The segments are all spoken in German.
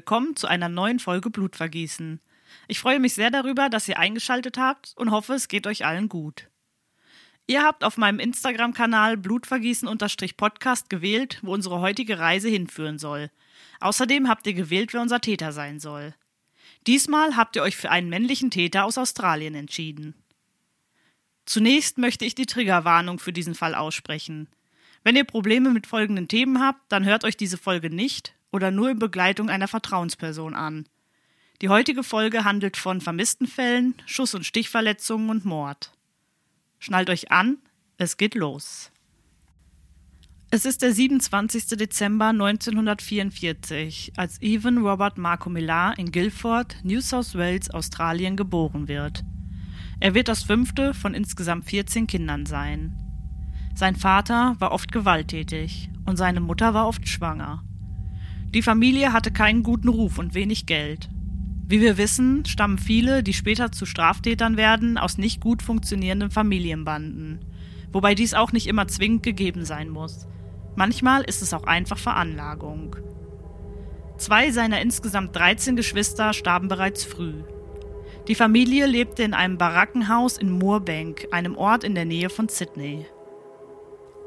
Willkommen zu einer neuen Folge Blutvergießen. Ich freue mich sehr darüber, dass ihr eingeschaltet habt und hoffe, es geht euch allen gut. Ihr habt auf meinem Instagram-Kanal Blutvergießen-Podcast gewählt, wo unsere heutige Reise hinführen soll. Außerdem habt ihr gewählt, wer unser Täter sein soll. Diesmal habt ihr euch für einen männlichen Täter aus Australien entschieden. Zunächst möchte ich die Triggerwarnung für diesen Fall aussprechen. Wenn ihr Probleme mit folgenden Themen habt, dann hört euch diese Folge nicht oder nur in Begleitung einer Vertrauensperson an. Die heutige Folge handelt von vermissten Fällen, Schuss- und Stichverletzungen und Mord. Schnallt euch an, es geht los. Es ist der 27. Dezember 1944, als Evan Robert Marco Millar in Guildford, New South Wales, Australien geboren wird. Er wird das fünfte von insgesamt 14 Kindern sein. Sein Vater war oft gewalttätig und seine Mutter war oft schwanger. Die Familie hatte keinen guten Ruf und wenig Geld. Wie wir wissen, stammen viele, die später zu Straftätern werden, aus nicht gut funktionierenden Familienbanden. Wobei dies auch nicht immer zwingend gegeben sein muss. Manchmal ist es auch einfach Veranlagung. Zwei seiner insgesamt 13 Geschwister starben bereits früh. Die Familie lebte in einem Barackenhaus in Moorbank, einem Ort in der Nähe von Sydney.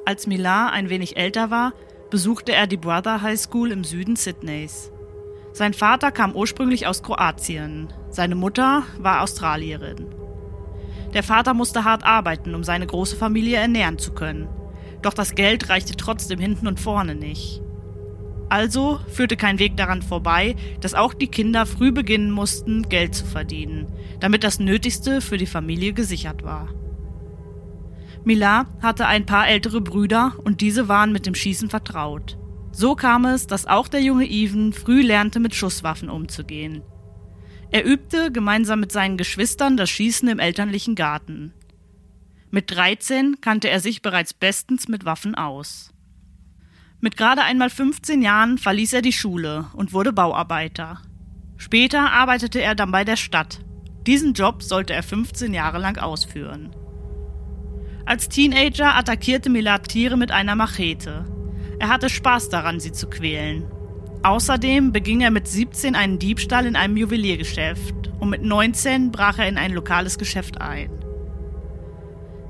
Als Millar ein wenig älter war, besuchte er die Brother High School im Süden Sydneys. Sein Vater kam ursprünglich aus Kroatien, seine Mutter war Australierin. Der Vater musste hart arbeiten, um seine große Familie ernähren zu können. Doch das Geld reichte trotzdem hinten und vorne nicht. Also führte kein Weg daran vorbei, dass auch die Kinder früh beginnen mussten, Geld zu verdienen, damit das Nötigste für die Familie gesichert war. Millar hatte ein paar ältere Brüder und diese waren mit dem Schießen vertraut. So kam es, dass auch der junge Even früh lernte, mit Schusswaffen umzugehen. Er übte gemeinsam mit seinen Geschwistern das Schießen im elterlichen Garten. Mit 13 kannte er sich bereits bestens mit Waffen aus. Mit gerade einmal 15 Jahren verließ er die Schule und wurde Bauarbeiter. Später arbeitete er dann bei der Stadt. Diesen Job sollte er 15 Jahre lang ausführen. Als Teenager attackierte Milad Tiere mit einer Machete. Er hatte Spaß daran, sie zu quälen. Außerdem beging er mit 17 einen Diebstahl in einem Juweliergeschäft und mit 19 brach er in ein lokales Geschäft ein.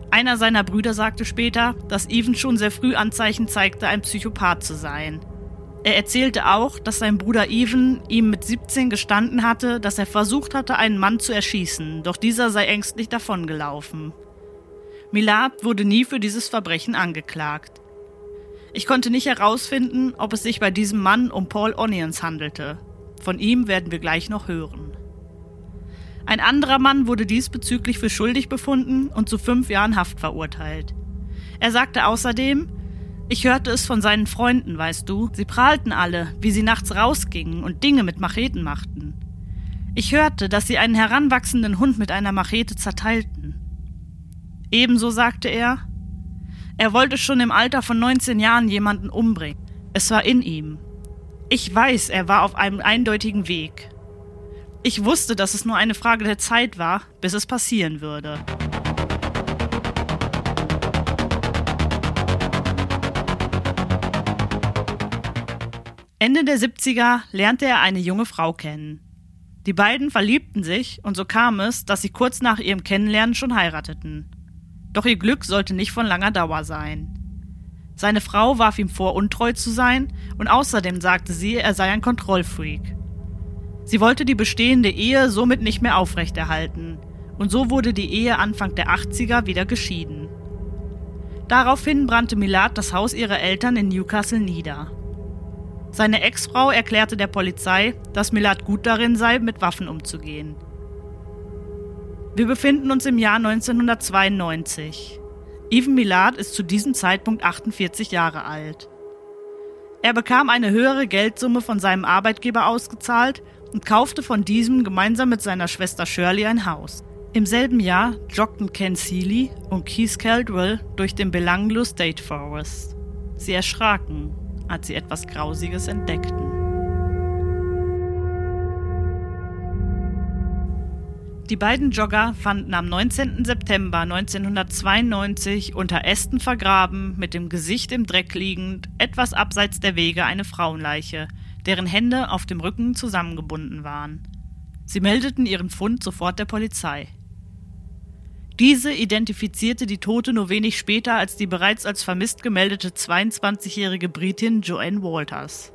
Einer seiner Brüder sagte später, dass Even schon sehr früh Anzeichen zeigte, ein Psychopath zu sein. Er erzählte auch, dass sein Bruder Even ihm mit 17 gestanden hatte, dass er versucht hatte, einen Mann zu erschießen, doch dieser sei ängstlich davongelaufen. Milad wurde nie für dieses Verbrechen angeklagt. Ich konnte nicht herausfinden, ob es sich bei diesem Mann um Paul Onions handelte. Von ihm werden wir gleich noch hören. Ein anderer Mann wurde diesbezüglich für schuldig befunden und zu fünf Jahren Haft verurteilt. Er sagte außerdem, ich hörte es von seinen Freunden, weißt du, sie prahlten alle, wie sie nachts rausgingen und Dinge mit Macheten machten. Ich hörte, dass sie einen heranwachsenden Hund mit einer Machete zerteilten. Ebenso sagte er, er wollte schon im Alter von 19 Jahren jemanden umbringen. Es war in ihm. Ich weiß, er war auf einem eindeutigen Weg. Ich wusste, dass es nur eine Frage der Zeit war, bis es passieren würde. Ende der 70er lernte er eine junge Frau kennen. Die beiden verliebten sich und so kam es, dass sie kurz nach ihrem Kennenlernen schon heirateten. Doch ihr Glück sollte nicht von langer Dauer sein. Seine Frau warf ihm vor, untreu zu sein, und außerdem sagte sie, er sei ein Kontrollfreak. Sie wollte die bestehende Ehe somit nicht mehr aufrechterhalten, und so wurde die Ehe Anfang der 80er wieder geschieden. Daraufhin brannte Milad das Haus ihrer Eltern in Newcastle nieder. Seine Ex-Frau erklärte der Polizei, dass Milad gut darin sei, mit Waffen umzugehen. Wir befinden uns im Jahr 1992. Even Milad ist zu diesem Zeitpunkt 48 Jahre alt. Er bekam eine höhere Geldsumme von seinem Arbeitgeber ausgezahlt und kaufte von diesem gemeinsam mit seiner Schwester Shirley ein Haus. Im selben Jahr joggten Ken Seeley und Keith Caldwell durch den Belanglo State Forest. Sie erschraken, als sie etwas Grausiges entdeckten. Die beiden Jogger fanden am 19. September 1992 unter Ästen vergraben, mit dem Gesicht im Dreck liegend, etwas abseits der Wege eine Frauenleiche, deren Hände auf dem Rücken zusammengebunden waren. Sie meldeten ihren Fund sofort der Polizei. Diese identifizierte die Tote nur wenig später als die bereits als vermisst gemeldete 22-jährige Britin Joanne Walters.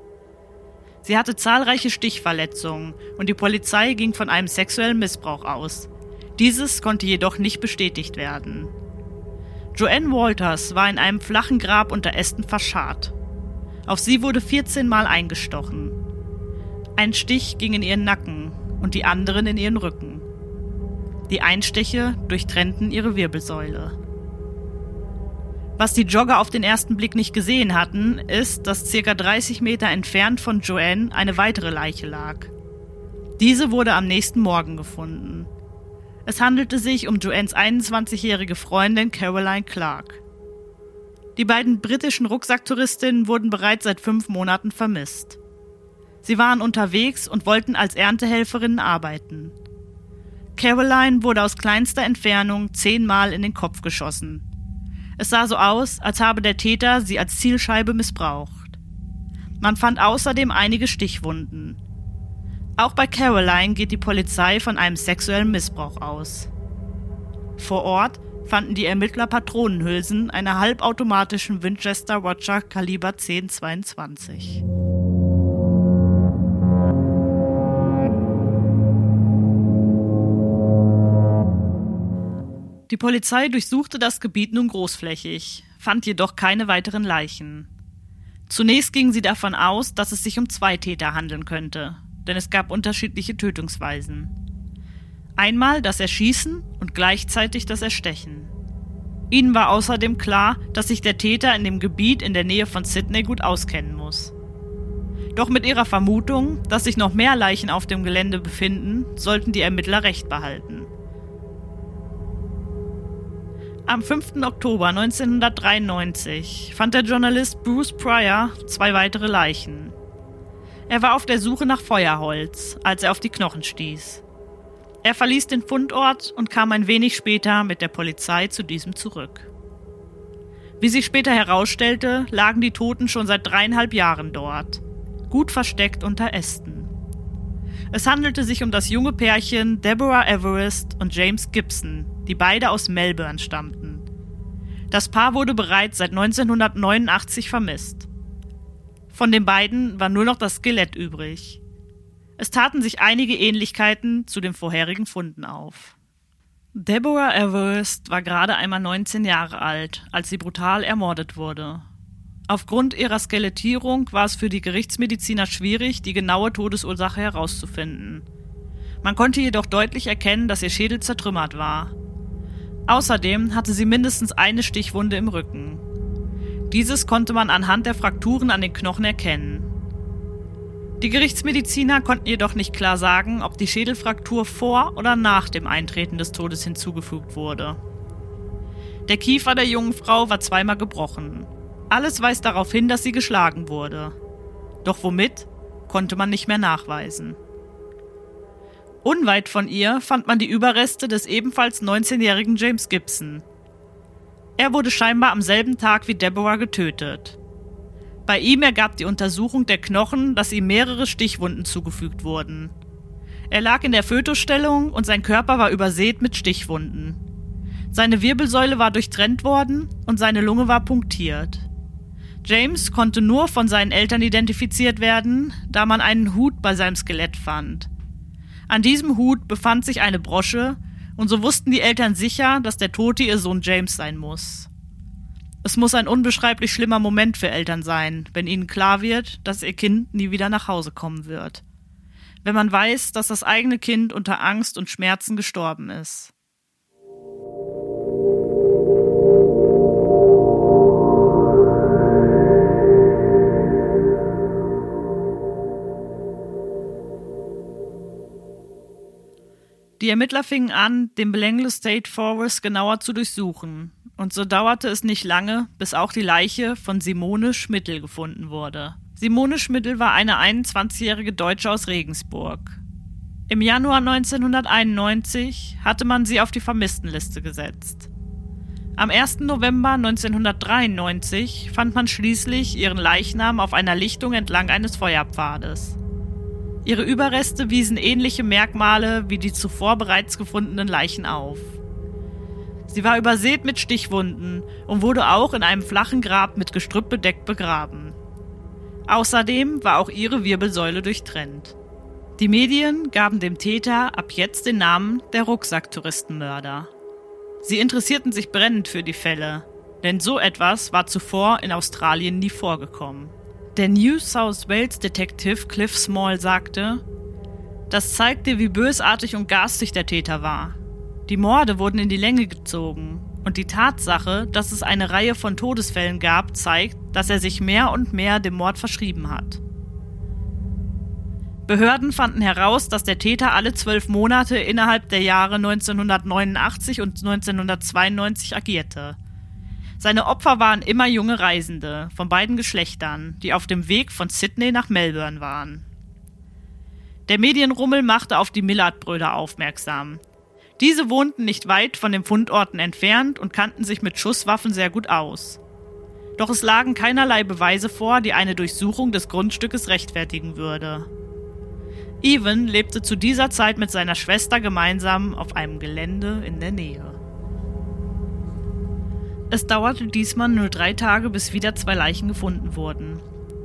Sie hatte zahlreiche Stichverletzungen und die Polizei ging von einem sexuellen Missbrauch aus. Dieses konnte jedoch nicht bestätigt werden. Joanne Walters war in einem flachen Grab unter Ästen verscharrt. Auf sie wurde 14 Mal eingestochen. Ein Stich ging in ihren Nacken und die anderen in ihren Rücken. Die Einstiche durchtrennten ihre Wirbelsäule. Was die Jogger auf den ersten Blick nicht gesehen hatten, ist, dass circa 30 Meter entfernt von Joanne eine weitere Leiche lag. Diese wurde am nächsten Morgen gefunden. Es handelte sich um Joannes 21-jährige Freundin Caroline Clark. Die beiden britischen Rucksacktouristinnen wurden bereits seit fünf Monaten vermisst. Sie waren unterwegs und wollten als Erntehelferinnen arbeiten. Caroline wurde aus kleinster Entfernung zehnmal in den Kopf geschossen. Es sah so aus, als habe der Täter sie als Zielscheibe missbraucht. Man fand außerdem einige Stichwunden. Auch bei Caroline geht die Polizei von einem sexuellen Missbrauch aus. Vor Ort fanden die Ermittler Patronenhülsen einer halbautomatischen Winchester Watcher Kaliber 1022. Die Polizei durchsuchte das Gebiet nun großflächig, fand jedoch keine weiteren Leichen. Zunächst gingen sie davon aus, dass es sich um zwei Täter handeln könnte, denn es gab unterschiedliche Tötungsweisen. Einmal das Erschießen und gleichzeitig das Erstechen. Ihnen war außerdem klar, dass sich der Täter in dem Gebiet in der Nähe von Sydney gut auskennen muss. Doch mit ihrer Vermutung, dass sich noch mehr Leichen auf dem Gelände befinden, sollten die Ermittler recht behalten. Am 5. Oktober 1993 fand der Journalist Bruce Pryor zwei weitere Leichen. Er war auf der Suche nach Feuerholz, als er auf die Knochen stieß. Er verließ den Fundort und kam ein wenig später mit der Polizei zu diesem zurück. Wie sich später herausstellte, lagen die Toten schon seit dreieinhalb Jahren dort, gut versteckt unter Ästen. Es handelte sich um das junge Pärchen Deborah Everest und James Gibson, die beide aus Melbourne stammten. Das Paar wurde bereits seit 1989 vermisst. Von den beiden war nur noch das Skelett übrig. Es taten sich einige Ähnlichkeiten zu den vorherigen Funden auf. Deborah Everest war gerade einmal 19 Jahre alt, als sie brutal ermordet wurde. Aufgrund ihrer Skelettierung war es für die Gerichtsmediziner schwierig, die genaue Todesursache herauszufinden. Man konnte jedoch deutlich erkennen, dass ihr Schädel zertrümmert war. Außerdem hatte sie mindestens eine Stichwunde im Rücken. Dieses konnte man anhand der Frakturen an den Knochen erkennen. Die Gerichtsmediziner konnten jedoch nicht klar sagen, ob die Schädelfraktur vor oder nach dem Eintreten des Todes hinzugefügt wurde. Der Kiefer der jungen Frau war zweimal gebrochen. Alles weist darauf hin, dass sie geschlagen wurde. Doch womit, konnte man nicht mehr nachweisen. Unweit von ihr fand man die Überreste des ebenfalls 19-jährigen James Gibson. Er wurde scheinbar am selben Tag wie Deborah getötet. Bei ihm ergab die Untersuchung der Knochen, dass ihm mehrere Stichwunden zugefügt wurden. Er lag in der Fötusstellung und sein Körper war übersät mit Stichwunden. Seine Wirbelsäule war durchtrennt worden und seine Lunge war punktiert. James konnte nur von seinen Eltern identifiziert werden, da man einen Hut bei seinem Skelett fand. An diesem Hut befand sich eine Brosche, und so wussten die Eltern sicher, dass der Tote ihr Sohn James sein muss. Es muss ein unbeschreiblich schlimmer Moment für Eltern sein, wenn ihnen klar wird, dass ihr Kind nie wieder nach Hause kommen wird. Wenn man weiß, dass das eigene Kind unter Angst und Schmerzen gestorben ist. Die Ermittler fingen an, den Belanglo State Forest genauer zu durchsuchen. Und so dauerte es nicht lange, bis auch die Leiche von Simone Schmittel gefunden wurde. Simone Schmittel war eine 21-jährige Deutsche aus Regensburg. Im Januar 1991 hatte man sie auf die Vermisstenliste gesetzt. Am 1. November 1993 fand man schließlich ihren Leichnam auf einer Lichtung entlang eines Feuerpfades. Ihre Überreste wiesen ähnliche Merkmale wie die zuvor bereits gefundenen Leichen auf. Sie war übersät mit Stichwunden und wurde auch in einem flachen Grab mit Gestrüpp bedeckt begraben. Außerdem war auch ihre Wirbelsäule durchtrennt. Die Medien gaben dem Täter ab jetzt den Namen der Rucksacktouristenmörder. Sie interessierten sich brennend für die Fälle, denn so etwas war zuvor in Australien nie vorgekommen. Der New South Wales Detective Cliff Small sagte, das zeigte, wie bösartig und garstig der Täter war. Die Morde wurden in die Länge gezogen und die Tatsache, dass es eine Reihe von Todesfällen gab, zeigt, dass er sich mehr und mehr dem Mord verschrieben hat. Behörden fanden heraus, dass der Täter alle zwölf Monate innerhalb der Jahre 1989 und 1992 agierte. Seine Opfer waren immer junge Reisende von beiden Geschlechtern, die auf dem Weg von Sydney nach Melbourne waren. Der Medienrummel machte auf die Millard-Brüder aufmerksam. Diese wohnten nicht weit von den Fundorten entfernt und kannten sich mit Schusswaffen sehr gut aus. Doch es lagen keinerlei Beweise vor, die eine Durchsuchung des Grundstückes rechtfertigen würde. Evan lebte zu dieser Zeit mit seiner Schwester gemeinsam auf einem Gelände in der Nähe. Es dauerte diesmal nur drei Tage, bis wieder zwei Leichen gefunden wurden.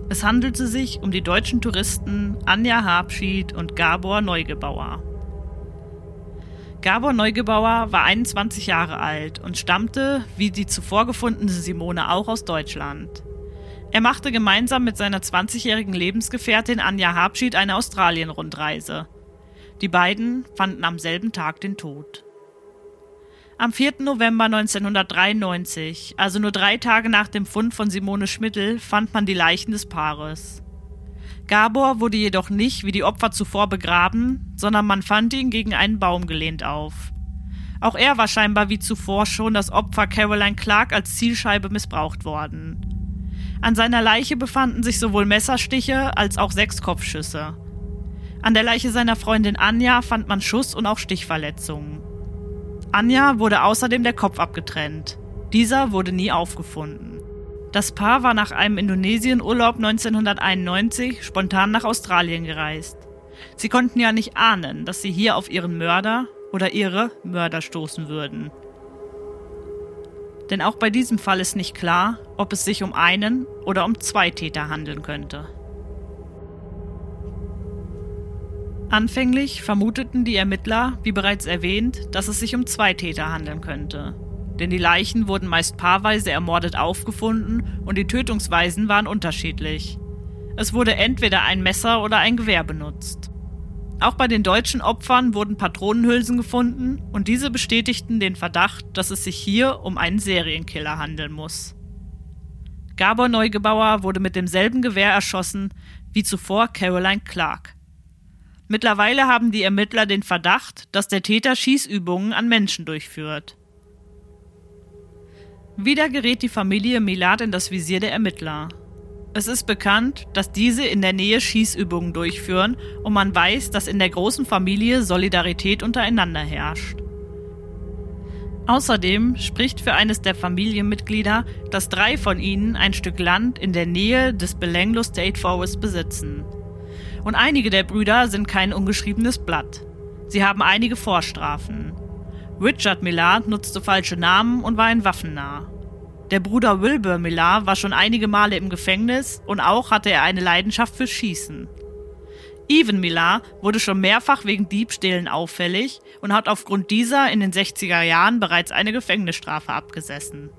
Es handelte sich um die deutschen Touristen Anja Habschied und Gabor Neugebauer. Gabor Neugebauer war 21 Jahre alt und stammte, wie die zuvor gefundene Simone auch, aus Deutschland. Er machte gemeinsam mit seiner 20-jährigen Lebensgefährtin Anja Habschied eine Australien-Rundreise. Die beiden fanden am selben Tag den Tod. Am 4. November 1993, also nur drei Tage nach dem Fund von Simone Schmittel, fand man die Leichen des Paares. Gabor wurde jedoch nicht wie die Opfer zuvor begraben, sondern man fand ihn gegen einen Baum gelehnt auf. Auch er war scheinbar wie zuvor schon das Opfer Caroline Clark als Zielscheibe missbraucht worden. An seiner Leiche befanden sich sowohl Messerstiche als auch sechs Kopfschüsse. An der Leiche seiner Freundin Anja fand man Schuss- und auch Stichverletzungen. Anja wurde außerdem der Kopf abgetrennt. Dieser wurde nie aufgefunden. Das Paar war nach einem Indonesienurlaub 1991 spontan nach Australien gereist. Sie konnten ja nicht ahnen, dass sie hier auf ihren Mörder oder ihre Mörder stoßen würden. Denn auch bei diesem Fall ist nicht klar, ob es sich um einen oder um zwei Täter handeln könnte. Anfänglich vermuteten die Ermittler, wie bereits erwähnt, dass es sich um zwei Täter handeln könnte. Denn die Leichen wurden meist paarweise ermordet aufgefunden und die Tötungsweisen waren unterschiedlich. Es wurde entweder ein Messer oder ein Gewehr benutzt. Auch bei den deutschen Opfern wurden Patronenhülsen gefunden und diese bestätigten den Verdacht, dass es sich hier um einen Serienkiller handeln muss. Gabor Neugebauer wurde mit demselben Gewehr erschossen wie zuvor Caroline Clark. Mittlerweile haben die Ermittler den Verdacht, dass der Täter Schießübungen an Menschen durchführt. Wieder gerät die Familie Milad in das Visier der Ermittler. Es ist bekannt, dass diese in der Nähe Schießübungen durchführen und man weiß, dass in der großen Familie Solidarität untereinander herrscht. Außerdem spricht für eines der Familienmitglieder, dass drei von ihnen ein Stück Land in der Nähe des Belanglo State Forest besitzen. Und einige der Brüder sind kein ungeschriebenes Blatt. Sie haben einige Vorstrafen. Richard Millard nutzte falsche Namen und war ein Waffennah. Der Bruder Wilbur Millar war schon einige Male im Gefängnis und auch hatte er eine Leidenschaft für Schießen. Evan Millar wurde schon mehrfach wegen Diebstählen auffällig und hat aufgrund dieser in den 60er Jahren bereits eine Gefängnisstrafe abgesessen.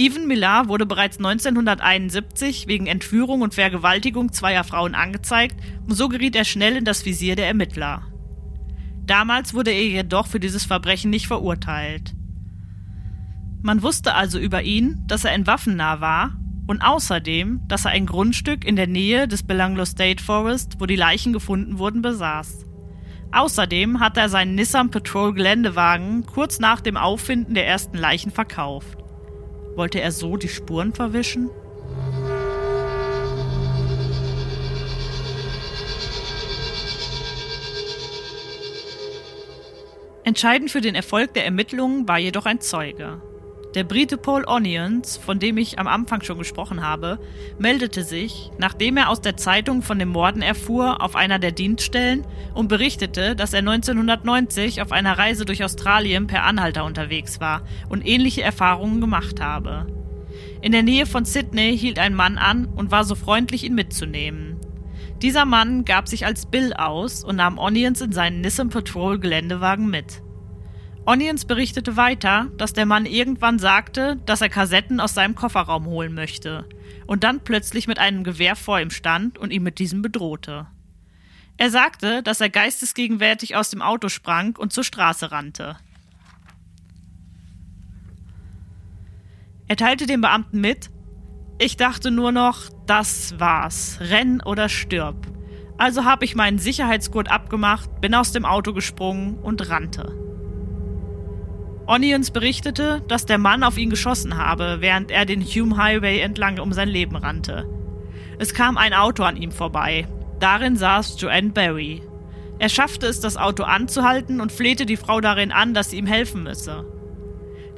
Evan Millar wurde bereits 1971 wegen Entführung und Vergewaltigung zweier Frauen angezeigt und so geriet er schnell in das Visier der Ermittler. Damals wurde er jedoch für dieses Verbrechen nicht verurteilt. Man wusste also über ihn, dass er ein Waffennah war und außerdem, dass er ein Grundstück in der Nähe des Belanglo State Forest, wo die Leichen gefunden wurden, besaß. Außerdem hat er seinen Nissan Patrol Geländewagen kurz nach dem Auffinden der ersten Leichen verkauft. Wollte er so die Spuren verwischen? Entscheidend für den Erfolg der Ermittlungen war jedoch ein Zeuge. Der Brite Paul Onions, von dem ich am Anfang schon gesprochen habe, meldete sich, nachdem er aus der Zeitung von den Morden erfuhr, auf einer der Dienststellen und berichtete, dass er 1990 auf einer Reise durch Australien per Anhalter unterwegs war und ähnliche Erfahrungen gemacht habe. In der Nähe von Sydney hielt ein Mann an und war so freundlich, ihn mitzunehmen. Dieser Mann gab sich als Bill aus und nahm Onions in seinen Nissan Patrol Geländewagen mit. Onions berichtete weiter, dass der Mann irgendwann sagte, dass er Kassetten aus seinem Kofferraum holen möchte und dann plötzlich mit einem Gewehr vor ihm stand und ihn mit diesem bedrohte. Er sagte, dass er geistesgegenwärtig aus dem Auto sprang und zur Straße rannte. Er teilte dem Beamten mit, ich dachte nur noch, das war's, renn oder stirb. Also habe ich meinen Sicherheitsgurt abgemacht, bin aus dem Auto gesprungen und rannte. Onions berichtete, dass der Mann auf ihn geschossen habe, während er den Hume Highway entlang um sein Leben rannte. Es kam ein Auto an ihm vorbei. Darin saß Joanne Barry. Er schaffte es, das Auto anzuhalten und flehte die Frau darin an, dass sie ihm helfen müsse.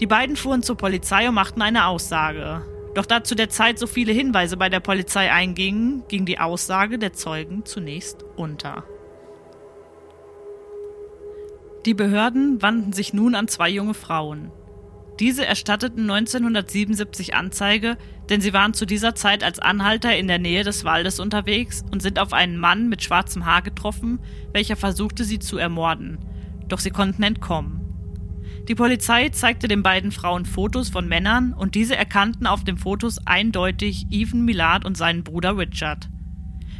Die beiden fuhren zur Polizei und machten eine Aussage. Doch da zu der Zeit so viele Hinweise bei der Polizei eingingen, ging die Aussage der Zeugen zunächst unter. Die Behörden wandten sich nun an zwei junge Frauen. Diese erstatteten 1977 Anzeige, denn sie waren zu dieser Zeit als Anhalter in der Nähe des Waldes unterwegs und sind auf einen Mann mit schwarzem Haar getroffen, welcher versuchte, sie zu ermorden. Doch sie konnten entkommen. Die Polizei zeigte den beiden Frauen Fotos von Männern und diese erkannten auf den Fotos eindeutig Ethan Millard und seinen Bruder Richard.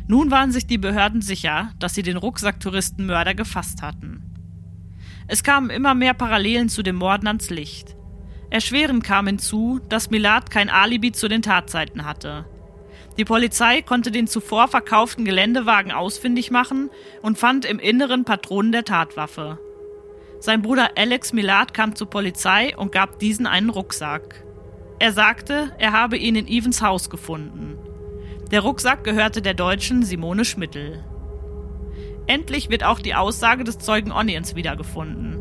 Nun waren sich die Behörden sicher, dass sie den Rucksacktouristenmörder gefasst hatten. Es kamen immer mehr Parallelen zu den Morden ans Licht. Erschwerend kam hinzu, dass Milad kein Alibi zu den Tatzeiten hatte. Die Polizei konnte den zuvor verkauften Geländewagen ausfindig machen und fand im Inneren Patronen der Tatwaffe. Sein Bruder Alex Milad kam zur Polizei und gab diesen einen Rucksack. Er sagte, er habe ihn in Evans Haus gefunden. Der Rucksack gehörte der Deutschen Simone Schmittel. Endlich wird auch die Aussage des Zeugen Onions wiedergefunden.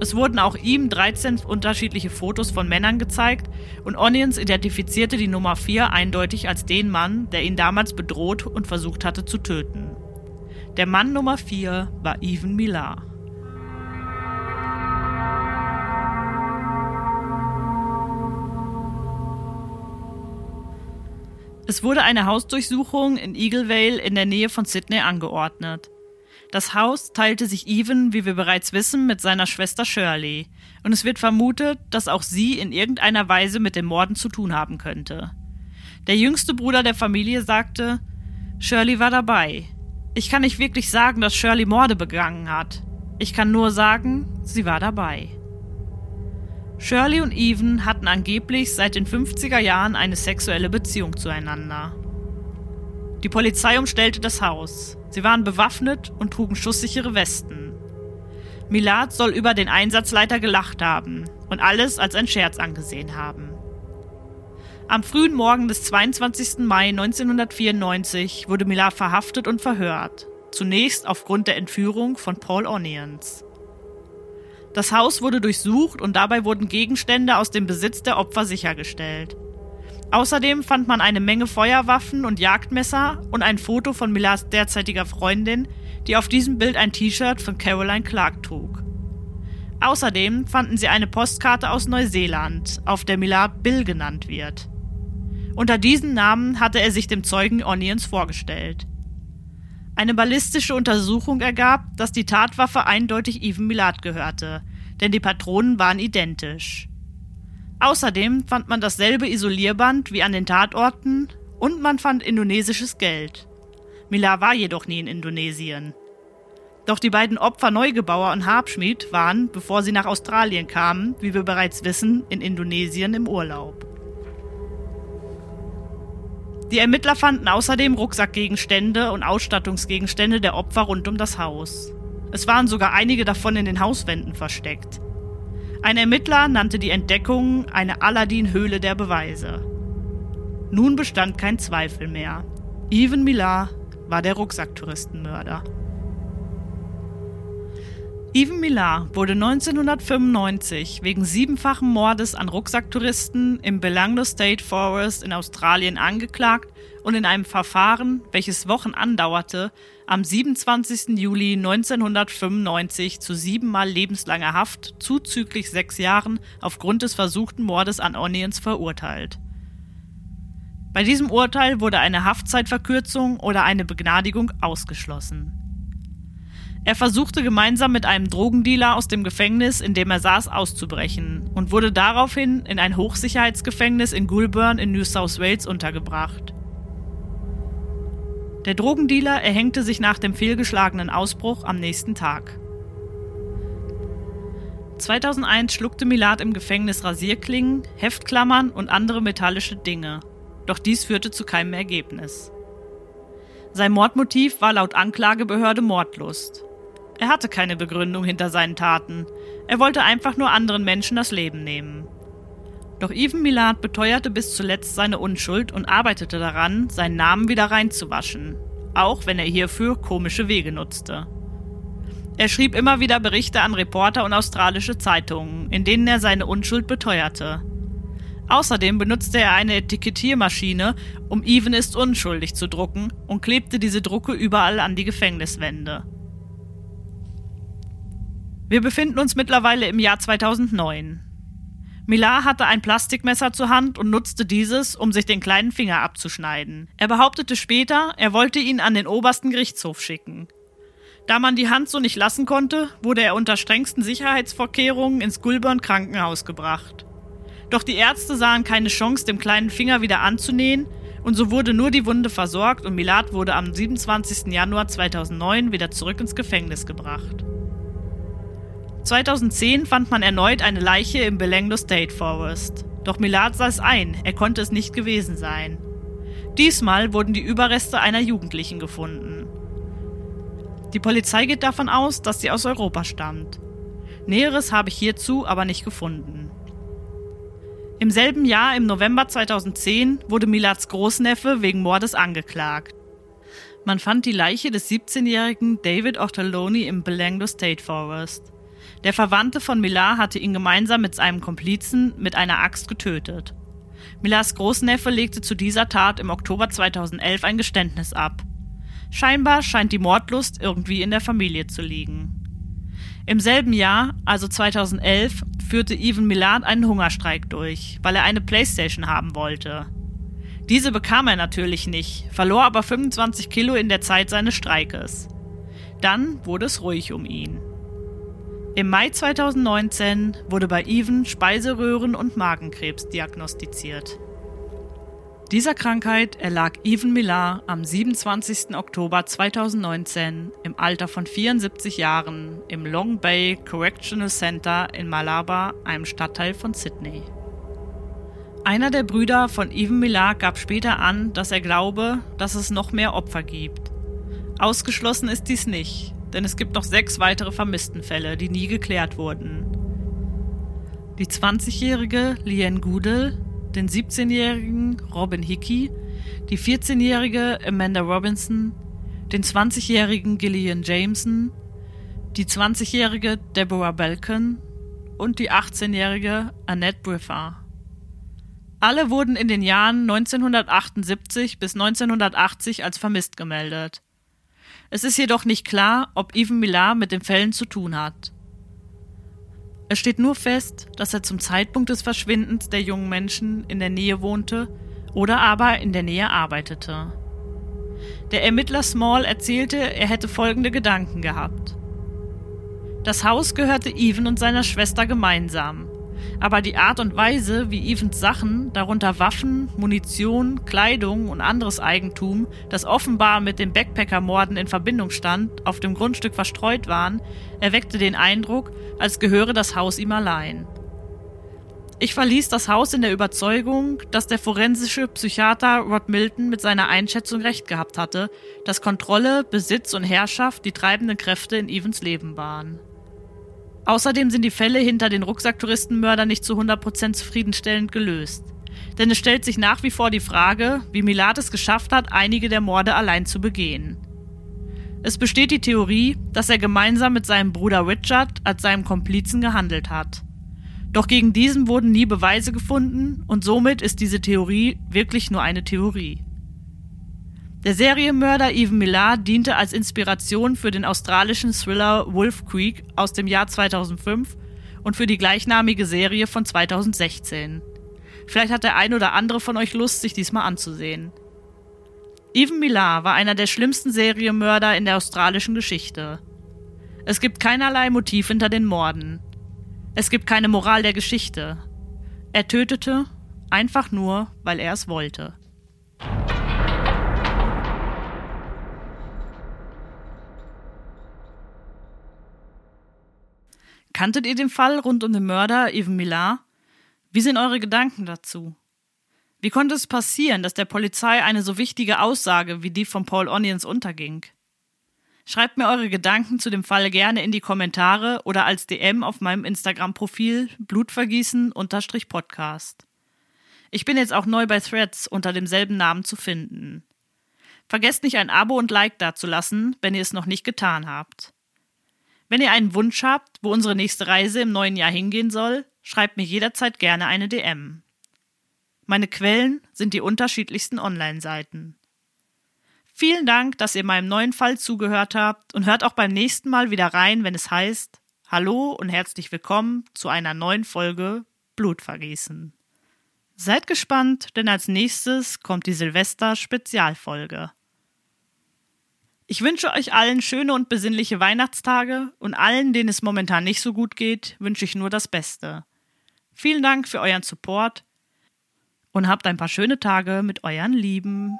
Es wurden auch ihm 13 unterschiedliche Fotos von Männern gezeigt und Onions identifizierte die Nummer 4 eindeutig als den Mann, der ihn damals bedroht und versucht hatte zu töten. Der Mann Nummer 4 war Even Millar. Es wurde eine Hausdurchsuchung in Eagle Vale in der Nähe von Sydney angeordnet. Das Haus teilte sich Even, wie wir bereits wissen, mit seiner Schwester Shirley, und es wird vermutet, dass auch sie in irgendeiner Weise mit den Morden zu tun haben könnte. Der jüngste Bruder der Familie sagte, Shirley war dabei. Ich kann nicht wirklich sagen, dass Shirley Morde begangen hat. Ich kann nur sagen, sie war dabei. Shirley und Even hatten angeblich seit den 50er Jahren eine sexuelle Beziehung zueinander. Die Polizei umstellte das Haus. Sie waren bewaffnet und trugen schusssichere Westen. Milad soll über den Einsatzleiter gelacht haben und alles als ein Scherz angesehen haben. Am frühen Morgen des 22. Mai 1994 wurde Milad verhaftet und verhört, zunächst aufgrund der Entführung von Paul Onions. Das Haus wurde durchsucht und dabei wurden Gegenstände aus dem Besitz der Opfer sichergestellt. Außerdem fand man eine Menge Feuerwaffen und Jagdmesser und ein Foto von Millars derzeitiger Freundin, die auf diesem Bild ein T-Shirt von Caroline Clark trug. Außerdem fanden sie eine Postkarte aus Neuseeland, auf der Millar Bill genannt wird. Unter diesem Namen hatte er sich dem Zeugen Onions vorgestellt. Eine ballistische Untersuchung ergab, dass die Tatwaffe eindeutig Even Millard gehörte, denn die Patronen waren identisch. Außerdem fand man dasselbe Isolierband wie an den Tatorten und man fand indonesisches Geld. Mila war jedoch nie in Indonesien. Doch die beiden Opfer Neugebauer und Habschmied waren, bevor sie nach Australien kamen, wie wir bereits wissen, in Indonesien im Urlaub. Die Ermittler fanden außerdem Rucksackgegenstände und Ausstattungsgegenstände der Opfer rund um das Haus. Es waren sogar einige davon in den Hauswänden versteckt. Ein Ermittler nannte die Entdeckung eine Aladdin-Höhle der Beweise. Nun bestand kein Zweifel mehr. Even Millar war der Rucksacktouristenmörder. Even Millar wurde 1995 wegen siebenfachen Mordes an Rucksacktouristen im Belanglo State Forest in Australien angeklagt und in einem Verfahren, welches Wochen andauerte, am 27. Juli 1995 zu siebenmal lebenslanger Haft zuzüglich sechs Jahren aufgrund des versuchten Mordes an Onions verurteilt. Bei diesem Urteil wurde eine Haftzeitverkürzung oder eine Begnadigung ausgeschlossen. Er versuchte gemeinsam mit einem Drogendealer aus dem Gefängnis, in dem er saß, auszubrechen und wurde daraufhin in ein Hochsicherheitsgefängnis in Goulburn in New South Wales untergebracht. Der Drogendealer erhängte sich nach dem fehlgeschlagenen Ausbruch am nächsten Tag. 2001 schluckte Milad im Gefängnis Rasierklingen, Heftklammern und andere metallische Dinge. Doch dies führte zu keinem Ergebnis. Sein Mordmotiv war laut Anklagebehörde Mordlust. Er hatte keine Begründung hinter seinen Taten. Er wollte einfach nur anderen Menschen das Leben nehmen. Doch Even Milad beteuerte bis zuletzt seine Unschuld und arbeitete daran, seinen Namen wieder reinzuwaschen, auch wenn er hierfür komische Wege nutzte. Er schrieb immer wieder Berichte an Reporter und australische Zeitungen, in denen er seine Unschuld beteuerte. Außerdem benutzte er eine Etikettiermaschine, um Even ist unschuldig zu drucken und klebte diese Drucke überall an die Gefängniswände. Wir befinden uns mittlerweile im Jahr 2009. Millar hatte ein Plastikmesser zur Hand und nutzte dieses, um sich den kleinen Finger abzuschneiden. Er behauptete später, er wollte ihn an den obersten Gerichtshof schicken. Da man die Hand so nicht lassen konnte, wurde er unter strengsten Sicherheitsvorkehrungen ins Gulburn Krankenhaus gebracht. Doch die Ärzte sahen keine Chance, dem kleinen Finger wieder anzunähen, und so wurde nur die Wunde versorgt und Milad wurde am 27. Januar 2009 wieder zurück ins Gefängnis gebracht. 2010 fand man erneut eine Leiche im Belenglo State Forest. Doch Milad sah es ein, er konnte es nicht gewesen sein. Diesmal wurden die Überreste einer Jugendlichen gefunden. Die Polizei geht davon aus, dass sie aus Europa stammt. Näheres habe ich hierzu aber nicht gefunden. Im selben Jahr, im November 2010, wurde Milads Großneffe wegen Mordes angeklagt. Man fand die Leiche des 17-jährigen David Ortoloni im Belanglo State Forest. Der Verwandte von Millar hatte ihn gemeinsam mit seinem Komplizen mit einer Axt getötet. Millars Großneffe legte zu dieser Tat im Oktober 2011 ein Geständnis ab. Scheinbar scheint die Mordlust irgendwie in der Familie zu liegen. Im selben Jahr, also 2011, führte Even Millard einen Hungerstreik durch, weil er eine Playstation haben wollte. Diese bekam er natürlich nicht, verlor aber 25 Kilo in der Zeit seines Streikes. Dann wurde es ruhig um ihn. Im Mai 2019 wurde bei Even Speiseröhren- und Magenkrebs diagnostiziert. Dieser Krankheit erlag Even Millar am 27. Oktober 2019 im Alter von 74 Jahren im Long Bay Correctional Center in Malaba, einem Stadtteil von Sydney. Einer der Brüder von Even Millar gab später an, dass er glaube, dass es noch mehr Opfer gibt. Ausgeschlossen ist dies nicht, denn es gibt noch sechs weitere Vermisstenfälle, die nie geklärt wurden. Die 20-jährige Lien Goodell, den 17-jährigen Robin Hickey, die 14-jährige Amanda Robinson, den 20-jährigen Gillian Jameson, die 20-jährige Deborah Belkin und die 18-jährige Annette Briffard. Alle wurden in den Jahren 1978 bis 1980 als vermisst gemeldet. Es ist jedoch nicht klar, ob Even Millar mit den Fällen zu tun hat. Es steht nur fest, dass er zum Zeitpunkt des Verschwindens der jungen Menschen in der Nähe wohnte oder aber in der Nähe arbeitete. Der Ermittler Small erzählte, er hätte folgende Gedanken gehabt. Das Haus gehörte Even und seiner Schwester gemeinsam aber die Art und Weise, wie Evans Sachen, darunter Waffen, Munition, Kleidung und anderes Eigentum, das offenbar mit den Backpacker-Morden in Verbindung stand, auf dem Grundstück verstreut waren, erweckte den Eindruck, als gehöre das Haus ihm allein. Ich verließ das Haus in der Überzeugung, dass der forensische Psychiater Rod Milton mit seiner Einschätzung recht gehabt hatte, dass Kontrolle, Besitz und Herrschaft die treibenden Kräfte in Evans Leben waren. Außerdem sind die Fälle hinter den Rucksacktouristenmördern nicht zu 100% zufriedenstellend gelöst. Denn es stellt sich nach wie vor die Frage, wie Milad es geschafft hat, einige der Morde allein zu begehen. Es besteht die Theorie, dass er gemeinsam mit seinem Bruder Richard als seinem Komplizen gehandelt hat. Doch gegen diesen wurden nie Beweise gefunden und somit ist diese Theorie wirklich nur eine Theorie. Der Serienmörder Even Millar diente als Inspiration für den australischen Thriller Wolf Creek aus dem Jahr 2005 und für die gleichnamige Serie von 2016. Vielleicht hat der ein oder andere von euch Lust, sich diesmal anzusehen. Even Millar war einer der schlimmsten Serienmörder in der australischen Geschichte. Es gibt keinerlei Motiv hinter den Morden. Es gibt keine Moral der Geschichte. Er tötete einfach nur, weil er es wollte. Kanntet ihr den Fall rund um den Mörder Even Millar? Wie sind eure Gedanken dazu? Wie konnte es passieren, dass der Polizei eine so wichtige Aussage wie die von Paul Onions unterging? Schreibt mir eure Gedanken zu dem Fall gerne in die Kommentare oder als DM auf meinem Instagram-Profil blutvergießen-podcast. Ich bin jetzt auch neu bei Threads unter demselben Namen zu finden. Vergesst nicht ein Abo und Like dazulassen, wenn ihr es noch nicht getan habt. Wenn ihr einen Wunsch habt, wo unsere nächste Reise im neuen Jahr hingehen soll, schreibt mir jederzeit gerne eine DM. Meine Quellen sind die unterschiedlichsten Online-Seiten. Vielen Dank, dass ihr meinem neuen Fall zugehört habt und hört auch beim nächsten Mal wieder rein, wenn es heißt Hallo und herzlich willkommen zu einer neuen Folge Blutvergießen. Seid gespannt, denn als nächstes kommt die Silvester-Spezialfolge. Ich wünsche euch allen schöne und besinnliche Weihnachtstage und allen, denen es momentan nicht so gut geht, wünsche ich nur das Beste. Vielen Dank für euren Support und habt ein paar schöne Tage mit euren Lieben.